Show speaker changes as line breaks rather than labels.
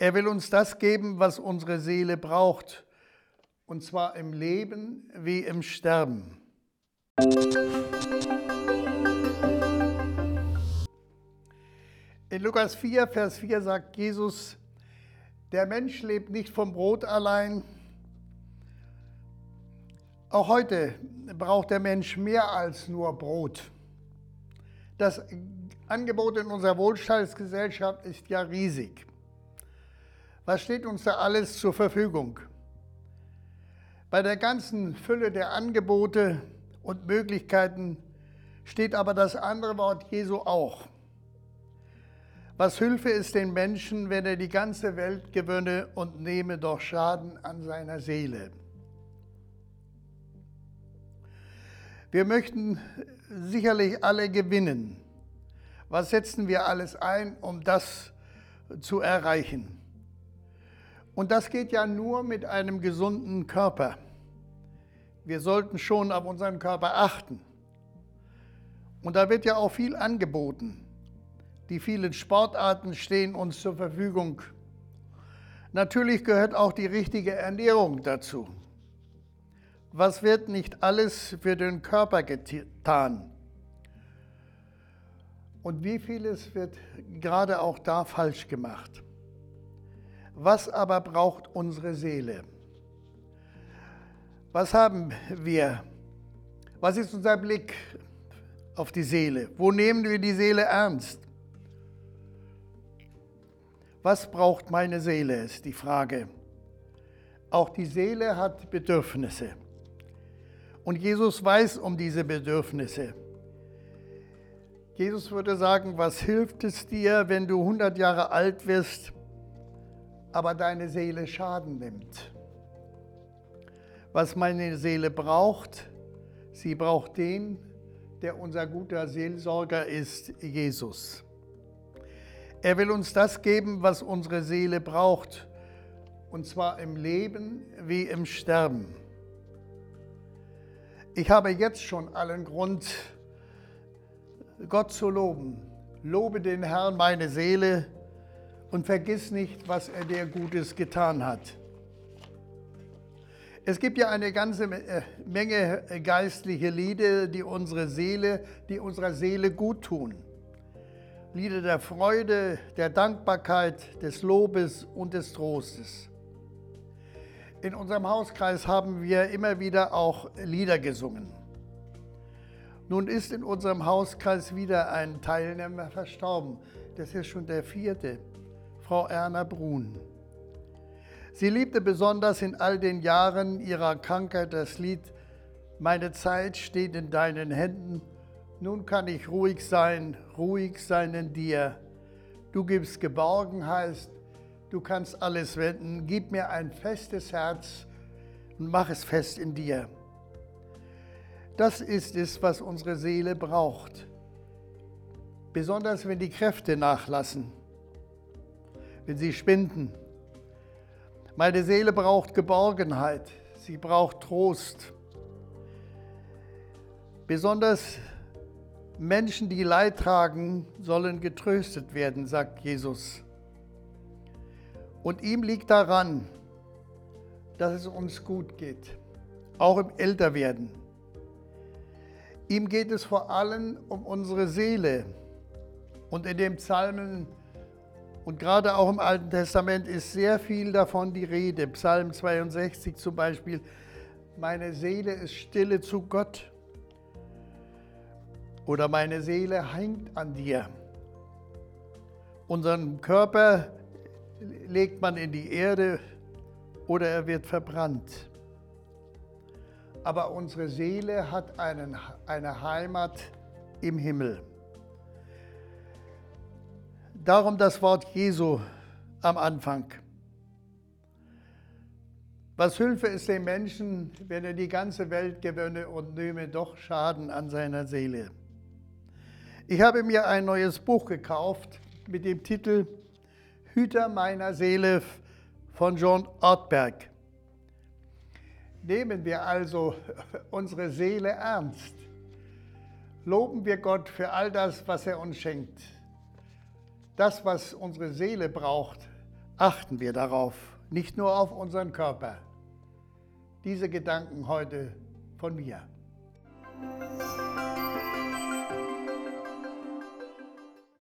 Er will uns das geben, was unsere Seele braucht, und zwar im Leben wie im Sterben. In Lukas 4, Vers 4 sagt Jesus, der Mensch lebt nicht vom Brot allein. Auch heute braucht der Mensch mehr als nur Brot. Das Angebot in unserer Wohlstandsgesellschaft ist ja riesig. Was steht uns da alles zur Verfügung? Bei der ganzen Fülle der Angebote und Möglichkeiten steht aber das andere Wort Jesu auch. Was Hilfe ist den Menschen, wenn er die ganze Welt gewönne und nehme doch Schaden an seiner Seele? Wir möchten sicherlich alle gewinnen. Was setzen wir alles ein, um das zu erreichen? Und das geht ja nur mit einem gesunden Körper. Wir sollten schon auf unseren Körper achten. Und da wird ja auch viel angeboten. Die vielen Sportarten stehen uns zur Verfügung. Natürlich gehört auch die richtige Ernährung dazu. Was wird nicht alles für den Körper getan? Und wie vieles wird gerade auch da falsch gemacht? Was aber braucht unsere Seele? Was haben wir? Was ist unser Blick auf die Seele? Wo nehmen wir die Seele ernst? Was braucht meine Seele, ist die Frage. Auch die Seele hat Bedürfnisse. Und Jesus weiß um diese Bedürfnisse. Jesus würde sagen, was hilft es dir, wenn du 100 Jahre alt wirst aber deine Seele Schaden nimmt. Was meine Seele braucht, sie braucht den, der unser guter Seelsorger ist, Jesus. Er will uns das geben, was unsere Seele braucht, und zwar im Leben wie im Sterben. Ich habe jetzt schon allen Grund, Gott zu loben. Lobe den Herrn meine Seele und vergiss nicht, was er dir Gutes getan hat. Es gibt ja eine ganze äh, Menge geistliche Lieder, die unsere Seele, die unserer Seele gut tun. Lieder der Freude, der Dankbarkeit, des Lobes und des Trostes. In unserem Hauskreis haben wir immer wieder auch Lieder gesungen. Nun ist in unserem Hauskreis wieder ein Teilnehmer verstorben. Das ist schon der vierte. Frau Erna Brun. Sie liebte besonders in all den Jahren ihrer Krankheit das Lied Meine Zeit steht in deinen Händen, nun kann ich ruhig sein, ruhig sein in dir. Du gibst Geborgenheit, du kannst alles wenden, gib mir ein festes Herz und mach es fest in dir. Das ist es, was unsere Seele braucht, besonders wenn die Kräfte nachlassen wenn sie spinden. Meine Seele braucht Geborgenheit, sie braucht Trost. Besonders Menschen, die Leid tragen, sollen getröstet werden, sagt Jesus. Und ihm liegt daran, dass es uns gut geht, auch im Älterwerden. Ihm geht es vor allem um unsere Seele. Und in dem Psalmen und gerade auch im Alten Testament ist sehr viel davon die Rede. Psalm 62 zum Beispiel. Meine Seele ist stille zu Gott. Oder meine Seele hängt an dir. Unseren Körper legt man in die Erde oder er wird verbrannt. Aber unsere Seele hat einen, eine Heimat im Himmel. Darum das Wort Jesu am Anfang. Was Hilfe ist dem Menschen, wenn er die ganze Welt gewönne und nehme doch Schaden an seiner Seele? Ich habe mir ein neues Buch gekauft mit dem Titel Hüter meiner Seele von John Ortberg. Nehmen wir also unsere Seele ernst. Loben wir Gott für all das, was er uns schenkt das, was unsere Seele braucht, achten wir darauf, nicht nur auf unseren Körper. Diese Gedanken heute von mir.